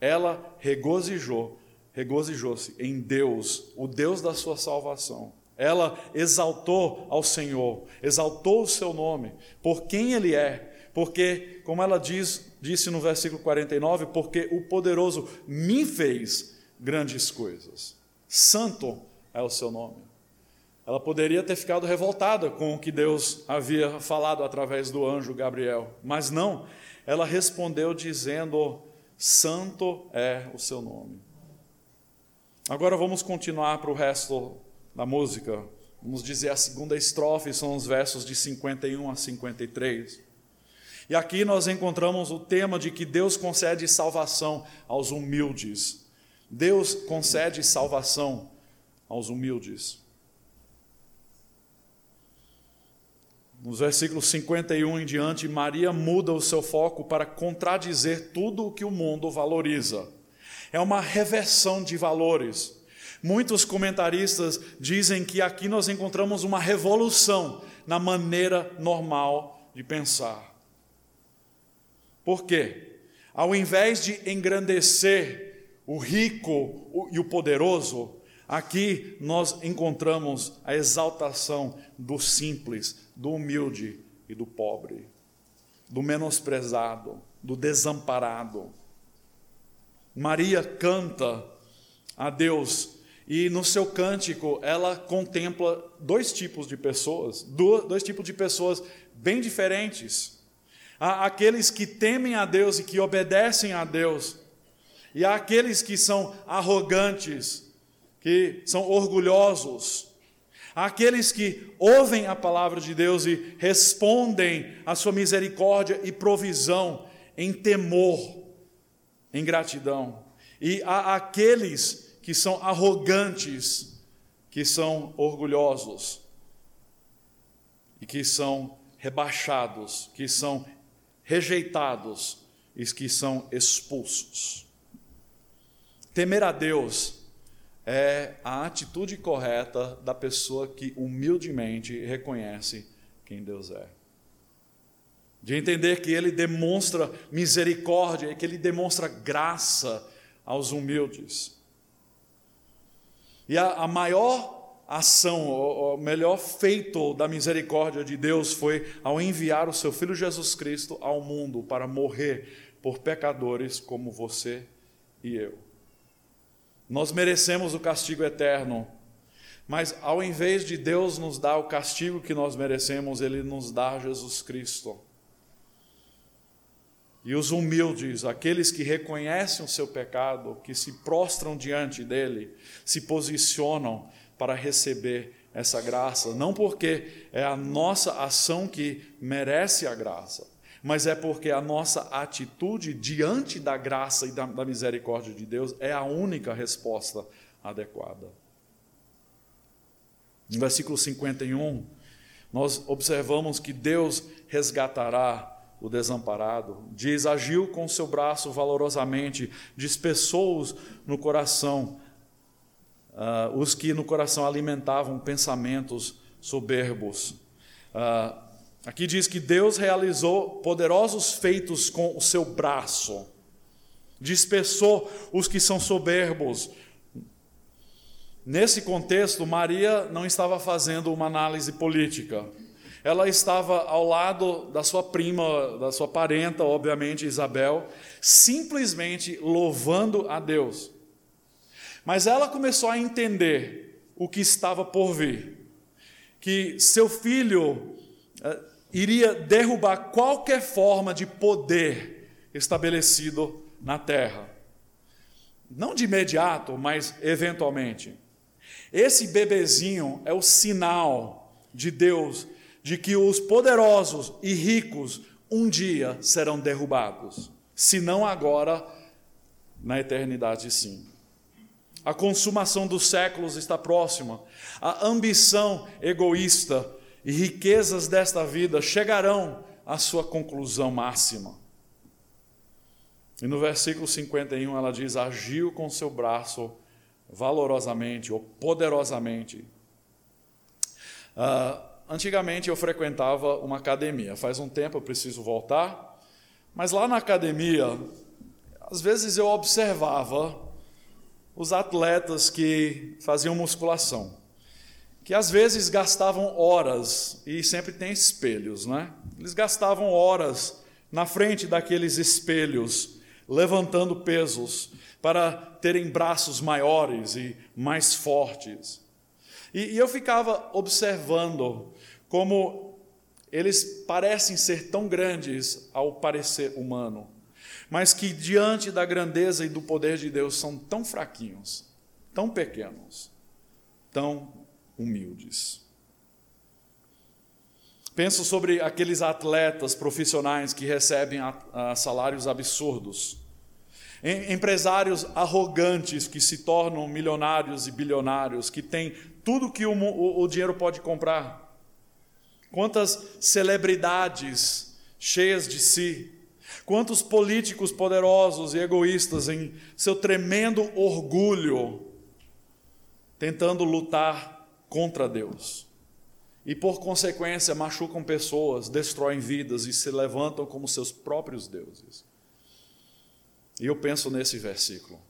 Ela regozijou, regozijou-se em Deus, o Deus da sua salvação. Ela exaltou ao Senhor, exaltou o seu nome, por quem ele é, porque, como ela diz, disse no versículo 49, porque o poderoso me fez grandes coisas. Santo é o seu nome. Ela poderia ter ficado revoltada com o que Deus havia falado através do anjo Gabriel, mas não, ela respondeu dizendo: Santo é o seu nome. Agora vamos continuar para o resto da música. Vamos dizer a segunda estrofe, são os versos de 51 a 53. E aqui nós encontramos o tema de que Deus concede salvação aos humildes. Deus concede salvação aos humildes. Nos versículos 51 em diante, Maria muda o seu foco para contradizer tudo o que o mundo valoriza. É uma reversão de valores. Muitos comentaristas dizem que aqui nós encontramos uma revolução na maneira normal de pensar. Por quê? Ao invés de engrandecer o rico e o poderoso, aqui nós encontramos a exaltação do simples, do humilde e do pobre, do menosprezado, do desamparado. Maria canta a Deus e no seu cântico ela contempla dois tipos de pessoas, dois tipos de pessoas bem diferentes. Há aqueles que temem a Deus e que obedecem a Deus, e há aqueles que são arrogantes, que são orgulhosos, Aqueles que ouvem a palavra de Deus e respondem à sua misericórdia e provisão em temor, em gratidão. E há aqueles que são arrogantes, que são orgulhosos e que são rebaixados, que são rejeitados e que são expulsos. Temer a Deus é a atitude correta da pessoa que humildemente reconhece quem Deus é. De entender que Ele demonstra misericórdia e que Ele demonstra graça aos humildes. E a, a maior ação, o, melhor feito da misericórdia de Deus foi ao enviar o seu Filho Jesus Cristo ao mundo para morrer por pecadores como você e eu. Nós merecemos o castigo eterno, mas ao invés de Deus nos dar o castigo que nós merecemos, Ele nos dá Jesus Cristo. E os humildes, aqueles que reconhecem o seu pecado, que se prostram diante dele, se posicionam para receber essa graça, não porque é a nossa ação que merece a graça, mas é porque a nossa atitude diante da graça e da, da misericórdia de Deus é a única resposta adequada. No versículo 51, nós observamos que Deus resgatará o desamparado. Diz: agiu com seu braço valorosamente, dispersou-os no coração, uh, os que no coração alimentavam pensamentos soberbos. Uh, aqui diz que Deus realizou poderosos feitos com o seu braço, dispersou os que são soberbos, Nesse contexto, Maria não estava fazendo uma análise política. Ela estava ao lado da sua prima, da sua parenta, obviamente, Isabel, simplesmente louvando a Deus. Mas ela começou a entender o que estava por vir, que seu filho eh, iria derrubar qualquer forma de poder estabelecido na terra. Não de imediato, mas eventualmente. Esse bebezinho é o sinal de Deus de que os poderosos e ricos um dia serão derrubados, se não agora, na eternidade sim. A consumação dos séculos está próxima. A ambição egoísta e riquezas desta vida chegarão à sua conclusão máxima. E no versículo 51 ela diz: Agiu com seu braço valorosamente ou poderosamente. Uh, antigamente eu frequentava uma academia, faz um tempo eu preciso voltar, mas lá na academia, às vezes eu observava os atletas que faziam musculação, que às vezes gastavam horas, e sempre tem espelhos, né? Eles gastavam horas na frente daqueles espelhos, levantando pesos, para terem braços maiores e mais fortes. E, e eu ficava observando como eles parecem ser tão grandes ao parecer humano, mas que diante da grandeza e do poder de Deus são tão fraquinhos, tão pequenos, tão humildes. Penso sobre aqueles atletas profissionais que recebem salários absurdos empresários arrogantes que se tornam milionários e bilionários, que têm tudo que o, o, o dinheiro pode comprar. Quantas celebridades cheias de si, quantos políticos poderosos e egoístas em seu tremendo orgulho, tentando lutar contra Deus. E por consequência machucam pessoas, destroem vidas e se levantam como seus próprios deuses. E eu penso nesse versículo,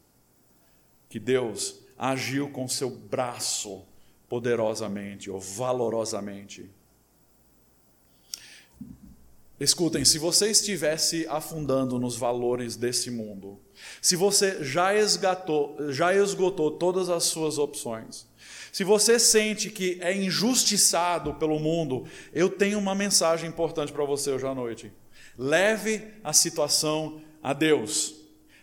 que Deus agiu com seu braço poderosamente ou valorosamente. Escutem, se você estivesse afundando nos valores desse mundo, se você já esgotou, já esgotou todas as suas opções, se você sente que é injustiçado pelo mundo, eu tenho uma mensagem importante para você hoje à noite. Leve a situação a Deus.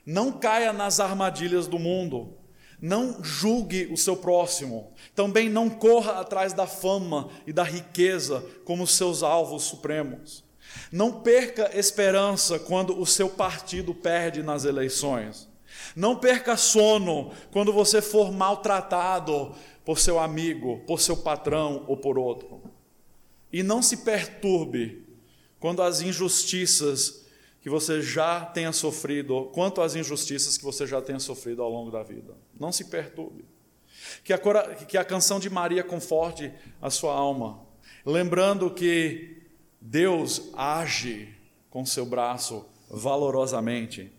Não caia nas armadilhas do mundo. Não julgue o seu próximo. Também não corra atrás da fama e da riqueza como seus alvos supremos. Não perca esperança quando o seu partido perde nas eleições. Não perca sono quando você for maltratado por seu amigo, por seu patrão ou por outro. E não se perturbe quando as injustiças que você já tenha sofrido, quanto às injustiças que você já tenha sofrido ao longo da vida. Não se perturbe. Que a, que a canção de Maria conforte a sua alma, lembrando que Deus age com seu braço valorosamente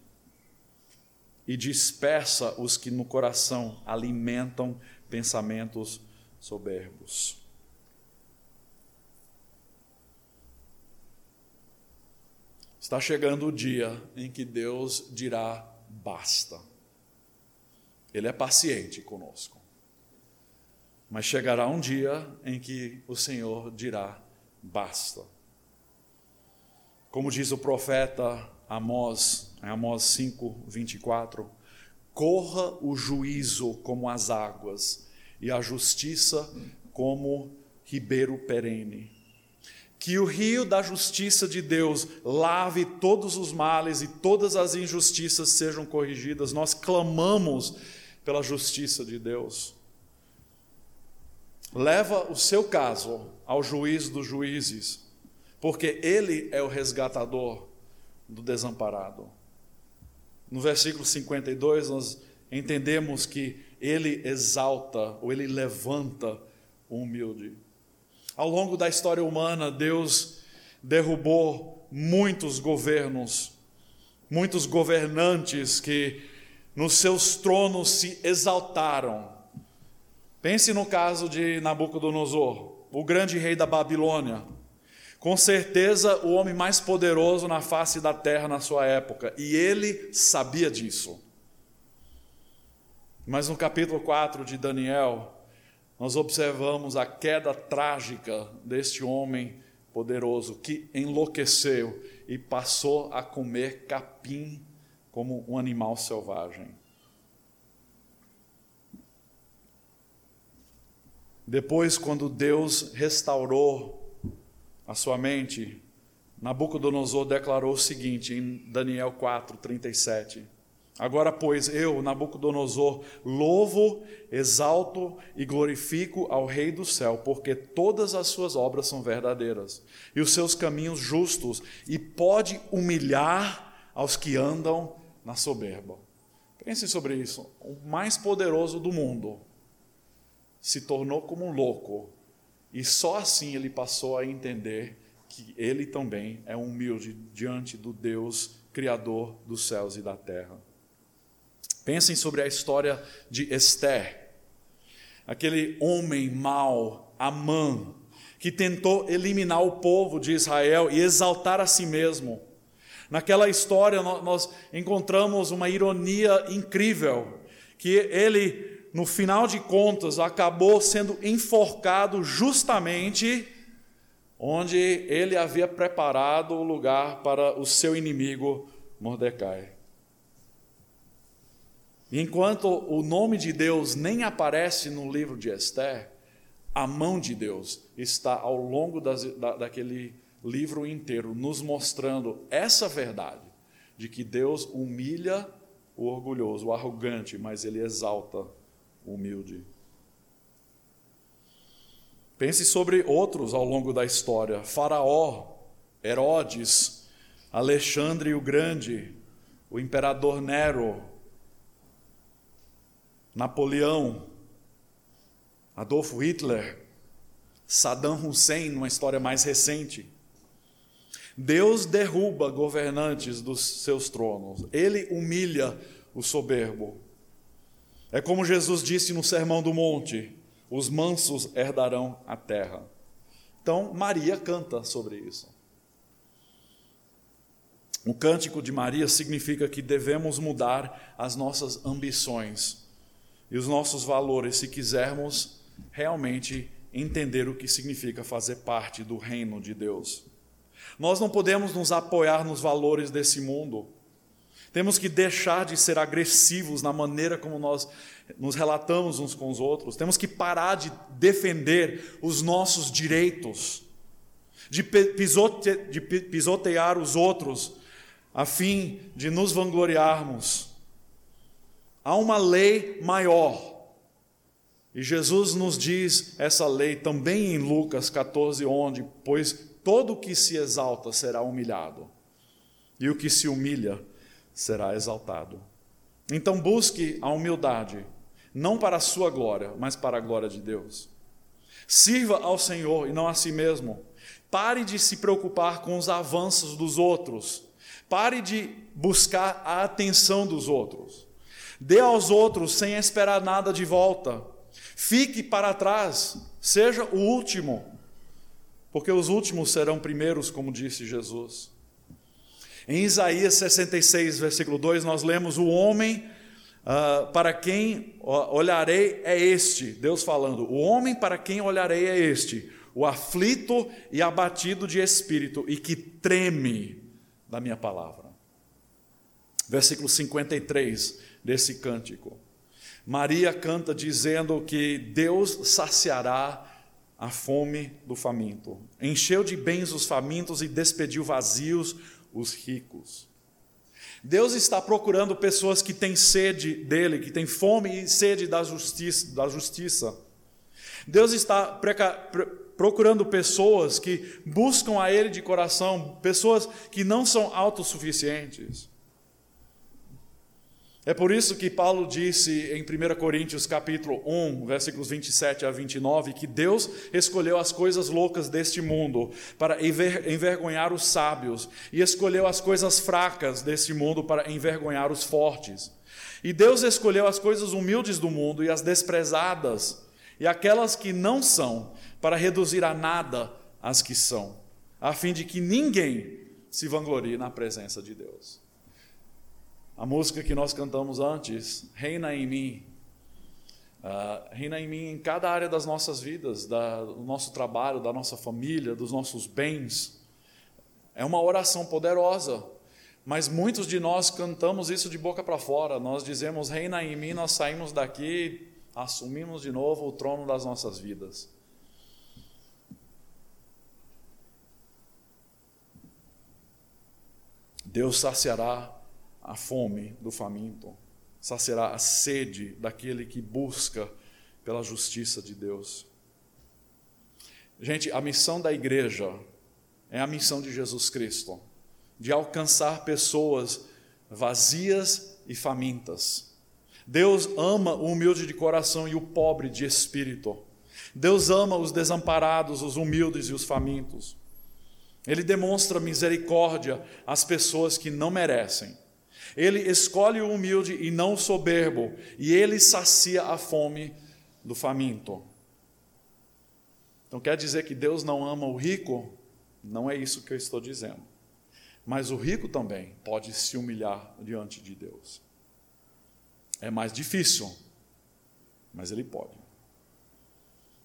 e dispersa os que no coração alimentam pensamentos soberbos. Está chegando o dia em que Deus dirá basta. Ele é paciente conosco. Mas chegará um dia em que o Senhor dirá basta. Como diz o profeta Amós, Amós 5, 24: Corra o juízo como as águas, e a justiça como ribeiro perene. Que o rio da justiça de Deus lave todos os males e todas as injustiças sejam corrigidas. Nós clamamos pela justiça de Deus. Leva o seu caso ao juiz dos juízes, porque ele é o resgatador do desamparado. No versículo 52, nós entendemos que ele exalta ou ele levanta o humilde. Ao longo da história humana, Deus derrubou muitos governos, muitos governantes que nos seus tronos se exaltaram. Pense no caso de Nabucodonosor, o grande rei da Babilônia. Com certeza, o homem mais poderoso na face da terra na sua época, e ele sabia disso. Mas no capítulo 4 de Daniel, nós observamos a queda trágica deste homem poderoso que enlouqueceu e passou a comer capim como um animal selvagem. Depois, quando Deus restaurou a sua mente, Nabucodonosor declarou o seguinte em Daniel 4, 37. Agora, pois, eu, Nabucodonosor, louvo, exalto e glorifico ao Rei do céu, porque todas as suas obras são verdadeiras e os seus caminhos justos, e pode humilhar aos que andam na soberba. Pense sobre isso. O mais poderoso do mundo se tornou como um louco e só assim ele passou a entender que ele também é humilde diante do Deus Criador dos céus e da terra. Pensem sobre a história de Esther, aquele homem mau, Amã, que tentou eliminar o povo de Israel e exaltar a si mesmo. Naquela história, nós encontramos uma ironia incrível, que ele no final de contas, acabou sendo enforcado justamente onde ele havia preparado o lugar para o seu inimigo Mordecai. Enquanto o nome de Deus nem aparece no livro de Esther, a mão de Deus está ao longo das, da, daquele livro inteiro, nos mostrando essa verdade, de que Deus humilha o orgulhoso, o arrogante, mas ele exalta humilde. Pense sobre outros ao longo da história: Faraó, Herodes, Alexandre o Grande, o imperador Nero, Napoleão, Adolfo Hitler, Saddam Hussein, numa história mais recente. Deus derruba governantes dos seus tronos, ele humilha o soberbo. É como Jesus disse no Sermão do Monte: os mansos herdarão a terra. Então, Maria canta sobre isso. O cântico de Maria significa que devemos mudar as nossas ambições e os nossos valores se quisermos realmente entender o que significa fazer parte do reino de Deus. Nós não podemos nos apoiar nos valores desse mundo temos que deixar de ser agressivos na maneira como nós nos relatamos uns com os outros. Temos que parar de defender os nossos direitos, de, pisote, de pisotear os outros, a fim de nos vangloriarmos. Há uma lei maior. E Jesus nos diz essa lei também em Lucas 14, onde, pois todo o que se exalta será humilhado, e o que se humilha será exaltado. Então busque a humildade, não para a sua glória, mas para a glória de Deus. Sirva ao Senhor e não a si mesmo. Pare de se preocupar com os avanços dos outros. Pare de buscar a atenção dos outros. Dê aos outros sem esperar nada de volta. Fique para trás, seja o último, porque os últimos serão primeiros, como disse Jesus. Em Isaías 66, versículo 2, nós lemos: O homem uh, para quem olharei é este, Deus falando: O homem para quem olharei é este, o aflito e abatido de espírito e que treme da minha palavra. Versículo 53 desse cântico. Maria canta dizendo que Deus saciará a fome do faminto, encheu de bens os famintos e despediu vazios os ricos. Deus está procurando pessoas que têm sede dele, que têm fome e sede da justiça. Da justiça. Deus está procurando pessoas que buscam a Ele de coração, pessoas que não são autossuficientes. É por isso que Paulo disse em 1 Coríntios capítulo 1, versículos 27 a 29, que Deus escolheu as coisas loucas deste mundo para envergonhar os sábios, e escolheu as coisas fracas deste mundo para envergonhar os fortes. E Deus escolheu as coisas humildes do mundo e as desprezadas, e aquelas que não são, para reduzir a nada as que são, a fim de que ninguém se vanglorie na presença de Deus. A música que nós cantamos antes, Reina em mim, uh, reina em mim em cada área das nossas vidas, da, do nosso trabalho, da nossa família, dos nossos bens. É uma oração poderosa, mas muitos de nós cantamos isso de boca para fora. Nós dizemos, Reina em mim, nós saímos daqui, assumimos de novo o trono das nossas vidas. Deus saciará a fome do faminto, saciará a sede daquele que busca pela justiça de Deus. Gente, a missão da igreja é a missão de Jesus Cristo, de alcançar pessoas vazias e famintas. Deus ama o humilde de coração e o pobre de espírito. Deus ama os desamparados, os humildes e os famintos. Ele demonstra misericórdia às pessoas que não merecem ele escolhe o humilde e não o soberbo, e ele sacia a fome do faminto. Então quer dizer que Deus não ama o rico? Não é isso que eu estou dizendo. Mas o rico também pode se humilhar diante de Deus. É mais difícil, mas ele pode.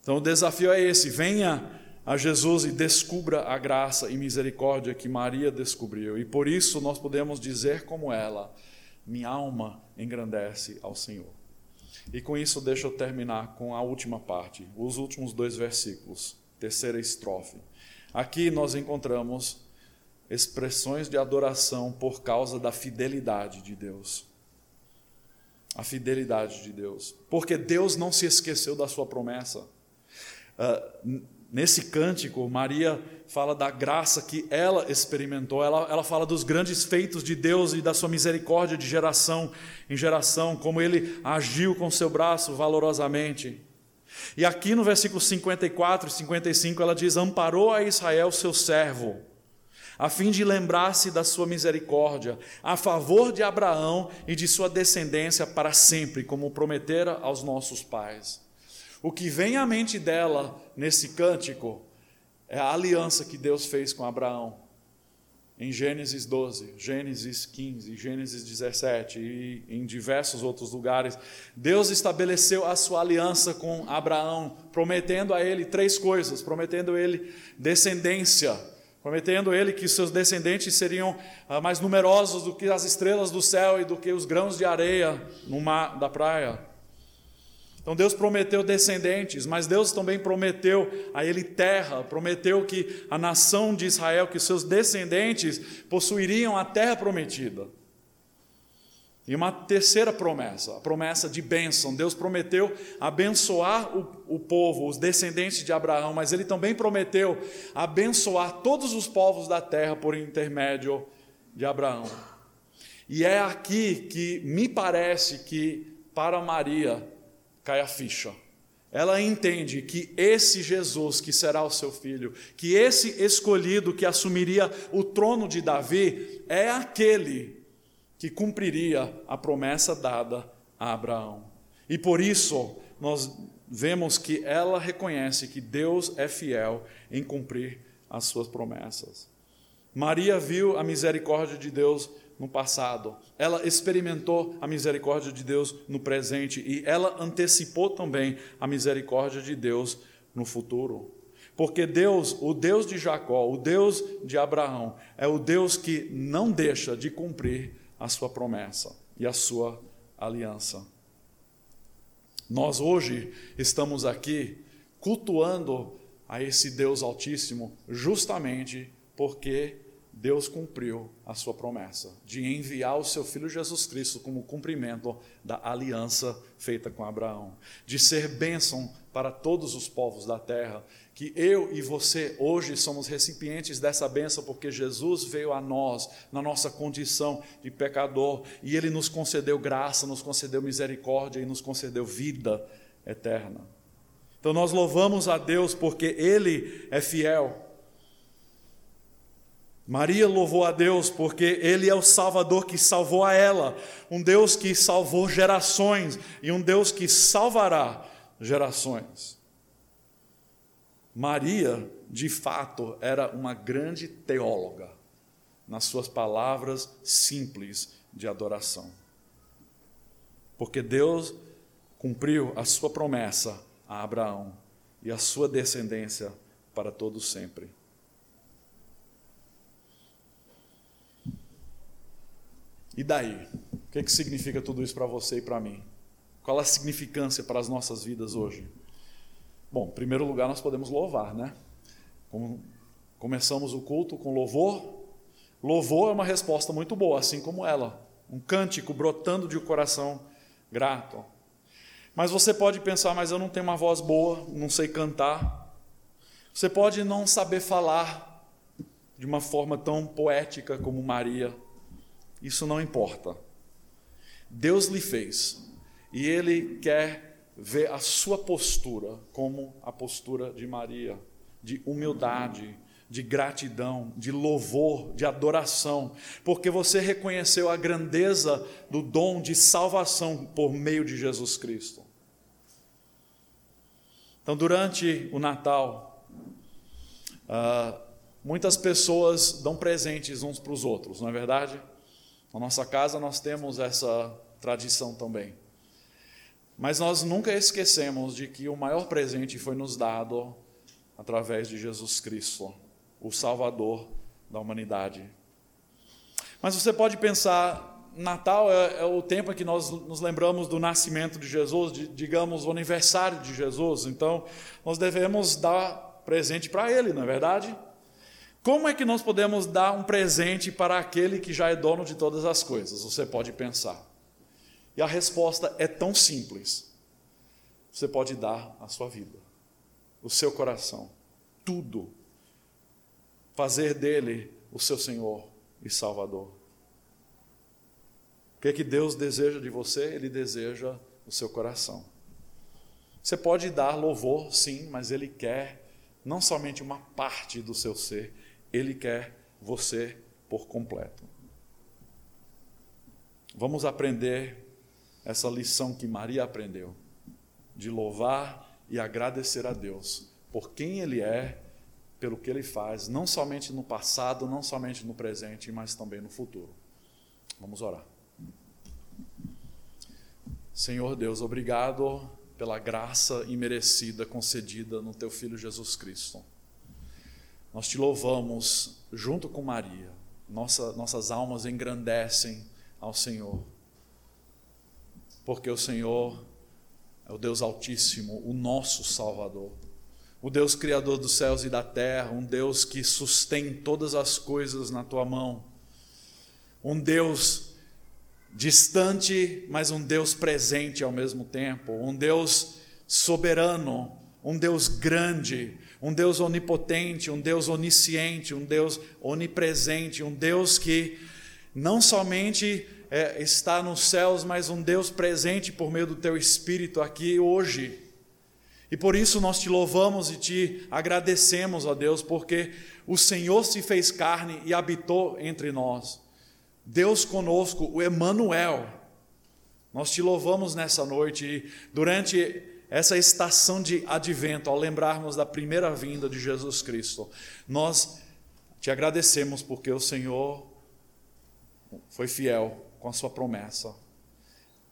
Então o desafio é esse: venha a Jesus e descubra a graça e misericórdia que Maria descobriu. E por isso nós podemos dizer como ela: minha alma engrandece ao Senhor. E com isso deixa eu terminar com a última parte, os últimos dois versículos, terceira estrofe. Aqui nós encontramos expressões de adoração por causa da fidelidade de Deus. A fidelidade de Deus. Porque Deus não se esqueceu da sua promessa. Uh, Nesse cântico, Maria fala da graça que ela experimentou, ela, ela fala dos grandes feitos de Deus e da sua misericórdia de geração em geração, como ele agiu com seu braço valorosamente. E aqui no versículo 54 e 55 ela diz: Amparou a Israel, seu servo, a fim de lembrar-se da sua misericórdia, a favor de Abraão e de sua descendência para sempre, como prometera aos nossos pais. O que vem à mente dela nesse cântico é a aliança que Deus fez com Abraão. Em Gênesis 12, Gênesis 15, Gênesis 17 e em diversos outros lugares, Deus estabeleceu a sua aliança com Abraão, prometendo a ele três coisas: prometendo a ele descendência, prometendo ele que seus descendentes seriam ah, mais numerosos do que as estrelas do céu e do que os grãos de areia no mar da praia então Deus prometeu descendentes, mas Deus também prometeu a ele terra, prometeu que a nação de Israel, que seus descendentes possuiriam a terra prometida. E uma terceira promessa, a promessa de bênção. Deus prometeu abençoar o, o, povo, os descendentes de Abraão, mas ele também prometeu abençoar todos os povos da terra por intermédio de Abraão. E é aqui que me parece que para Maria cai a ficha. Ela entende que esse Jesus que será o seu filho, que esse escolhido que assumiria o trono de Davi, é aquele que cumpriria a promessa dada a Abraão. E por isso nós vemos que ela reconhece que Deus é fiel em cumprir as suas promessas. Maria viu a misericórdia de Deus no passado, ela experimentou a misericórdia de Deus no presente e ela antecipou também a misericórdia de Deus no futuro. Porque Deus, o Deus de Jacó, o Deus de Abraão, é o Deus que não deixa de cumprir a sua promessa e a sua aliança. Nós hoje estamos aqui cultuando a esse Deus Altíssimo justamente porque Deus cumpriu a sua promessa de enviar o seu filho Jesus Cristo como cumprimento da aliança feita com Abraão, de ser bênção para todos os povos da terra, que eu e você hoje somos recipientes dessa bênção porque Jesus veio a nós na nossa condição de pecador e ele nos concedeu graça, nos concedeu misericórdia e nos concedeu vida eterna. Então nós louvamos a Deus porque ele é fiel Maria louvou a Deus porque Ele é o Salvador que salvou a ela, um Deus que salvou gerações e um Deus que salvará gerações. Maria, de fato, era uma grande teóloga, nas suas palavras simples de adoração. Porque Deus cumpriu a sua promessa a Abraão e a sua descendência para todos sempre. E daí? O que, é que significa tudo isso para você e para mim? Qual a significância para as nossas vidas hoje? Bom, em primeiro lugar, nós podemos louvar, né? Como começamos o culto com louvor. Louvor é uma resposta muito boa, assim como ela. Um cântico brotando de um coração grato. Mas você pode pensar, mas eu não tenho uma voz boa, não sei cantar. Você pode não saber falar de uma forma tão poética como Maria isso não importa. Deus lhe fez e ele quer ver a sua postura como a postura de Maria, de humildade, de gratidão, de louvor, de adoração, porque você reconheceu a grandeza do dom de salvação por meio de Jesus Cristo. Então, durante o Natal, uh, muitas pessoas dão presentes uns para os outros, não é verdade? Na nossa casa nós temos essa tradição também. Mas nós nunca esquecemos de que o maior presente foi nos dado através de Jesus Cristo, o Salvador da humanidade. Mas você pode pensar, Natal é, é o tempo em que nós nos lembramos do nascimento de Jesus, de, digamos, o aniversário de Jesus. Então, nós devemos dar presente para Ele, não é verdade? Como é que nós podemos dar um presente para aquele que já é dono de todas as coisas? Você pode pensar. E a resposta é tão simples. Você pode dar a sua vida, o seu coração, tudo. Fazer dele o seu Senhor e Salvador. O que é que Deus deseja de você? Ele deseja o seu coração. Você pode dar louvor, sim, mas Ele quer não somente uma parte do seu ser, ele quer você por completo. Vamos aprender essa lição que Maria aprendeu, de louvar e agradecer a Deus por quem Ele é, pelo que Ele faz, não somente no passado, não somente no presente, mas também no futuro. Vamos orar. Senhor Deus, obrigado pela graça imerecida concedida no Teu Filho Jesus Cristo. Nós te louvamos junto com Maria. Nossa, nossas almas engrandecem ao Senhor. Porque o Senhor é o Deus Altíssimo, o nosso Salvador. O Deus Criador dos céus e da terra, um Deus que sustém todas as coisas na tua mão. Um Deus distante, mas um Deus presente ao mesmo tempo. Um Deus soberano, um Deus grande, um Deus onipotente, um Deus onisciente, um Deus onipresente, um Deus que não somente é, está nos céus, mas um Deus presente por meio do teu Espírito aqui hoje. E por isso nós te louvamos e te agradecemos, ó Deus, porque o Senhor se fez carne e habitou entre nós. Deus conosco, o Emanuel. Nós te louvamos nessa noite e durante essa estação de advento, ao lembrarmos da primeira vinda de Jesus Cristo, nós te agradecemos porque o Senhor foi fiel com a sua promessa.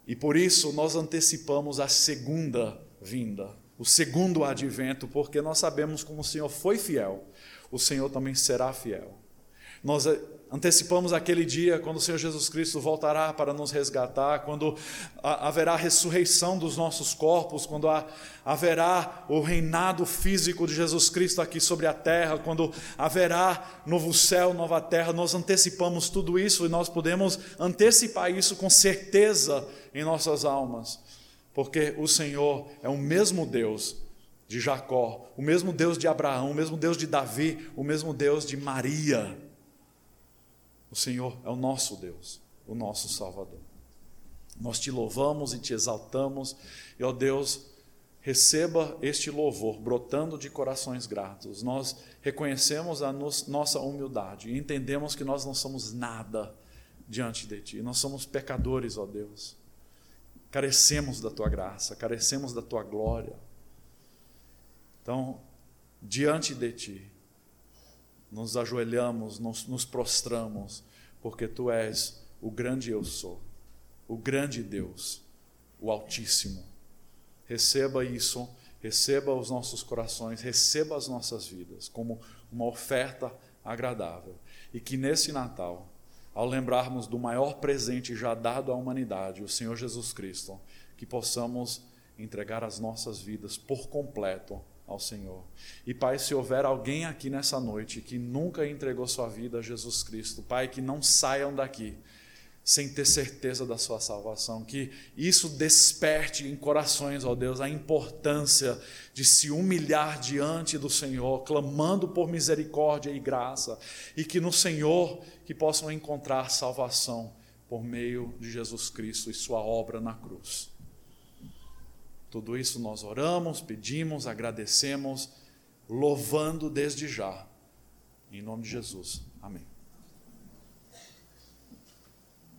E por isso nós antecipamos a segunda vinda, o segundo advento, porque nós sabemos como o Senhor foi fiel, o Senhor também será fiel. Nós Antecipamos aquele dia quando o Senhor Jesus Cristo voltará para nos resgatar, quando haverá ressurreição dos nossos corpos, quando haverá o reinado físico de Jesus Cristo aqui sobre a terra, quando haverá novo céu, nova terra. Nós antecipamos tudo isso e nós podemos antecipar isso com certeza em nossas almas, porque o Senhor é o mesmo Deus de Jacó, o mesmo Deus de Abraão, o mesmo Deus de Davi, o mesmo Deus de Maria. O Senhor é o nosso Deus, o nosso Salvador. Nós te louvamos e te exaltamos, e ó Deus, receba este louvor brotando de corações gratos. Nós reconhecemos a nossa humildade e entendemos que nós não somos nada diante de ti. Nós somos pecadores, ó Deus. Carecemos da tua graça, carecemos da tua glória. Então, diante de ti, nos ajoelhamos, nos, nos prostramos, porque tu és o grande eu sou, o grande Deus, o Altíssimo. Receba isso, receba os nossos corações, receba as nossas vidas como uma oferta agradável. E que nesse Natal, ao lembrarmos do maior presente já dado à humanidade, o Senhor Jesus Cristo, que possamos entregar as nossas vidas por completo ao Senhor. E Pai, se houver alguém aqui nessa noite que nunca entregou sua vida a Jesus Cristo, Pai, que não saiam daqui sem ter certeza da sua salvação, que isso desperte em corações, ó Deus, a importância de se humilhar diante do Senhor, clamando por misericórdia e graça, e que no Senhor que possam encontrar salvação por meio de Jesus Cristo e sua obra na cruz. Tudo isso nós oramos, pedimos, agradecemos, louvando desde já. Em nome de Jesus. Amém.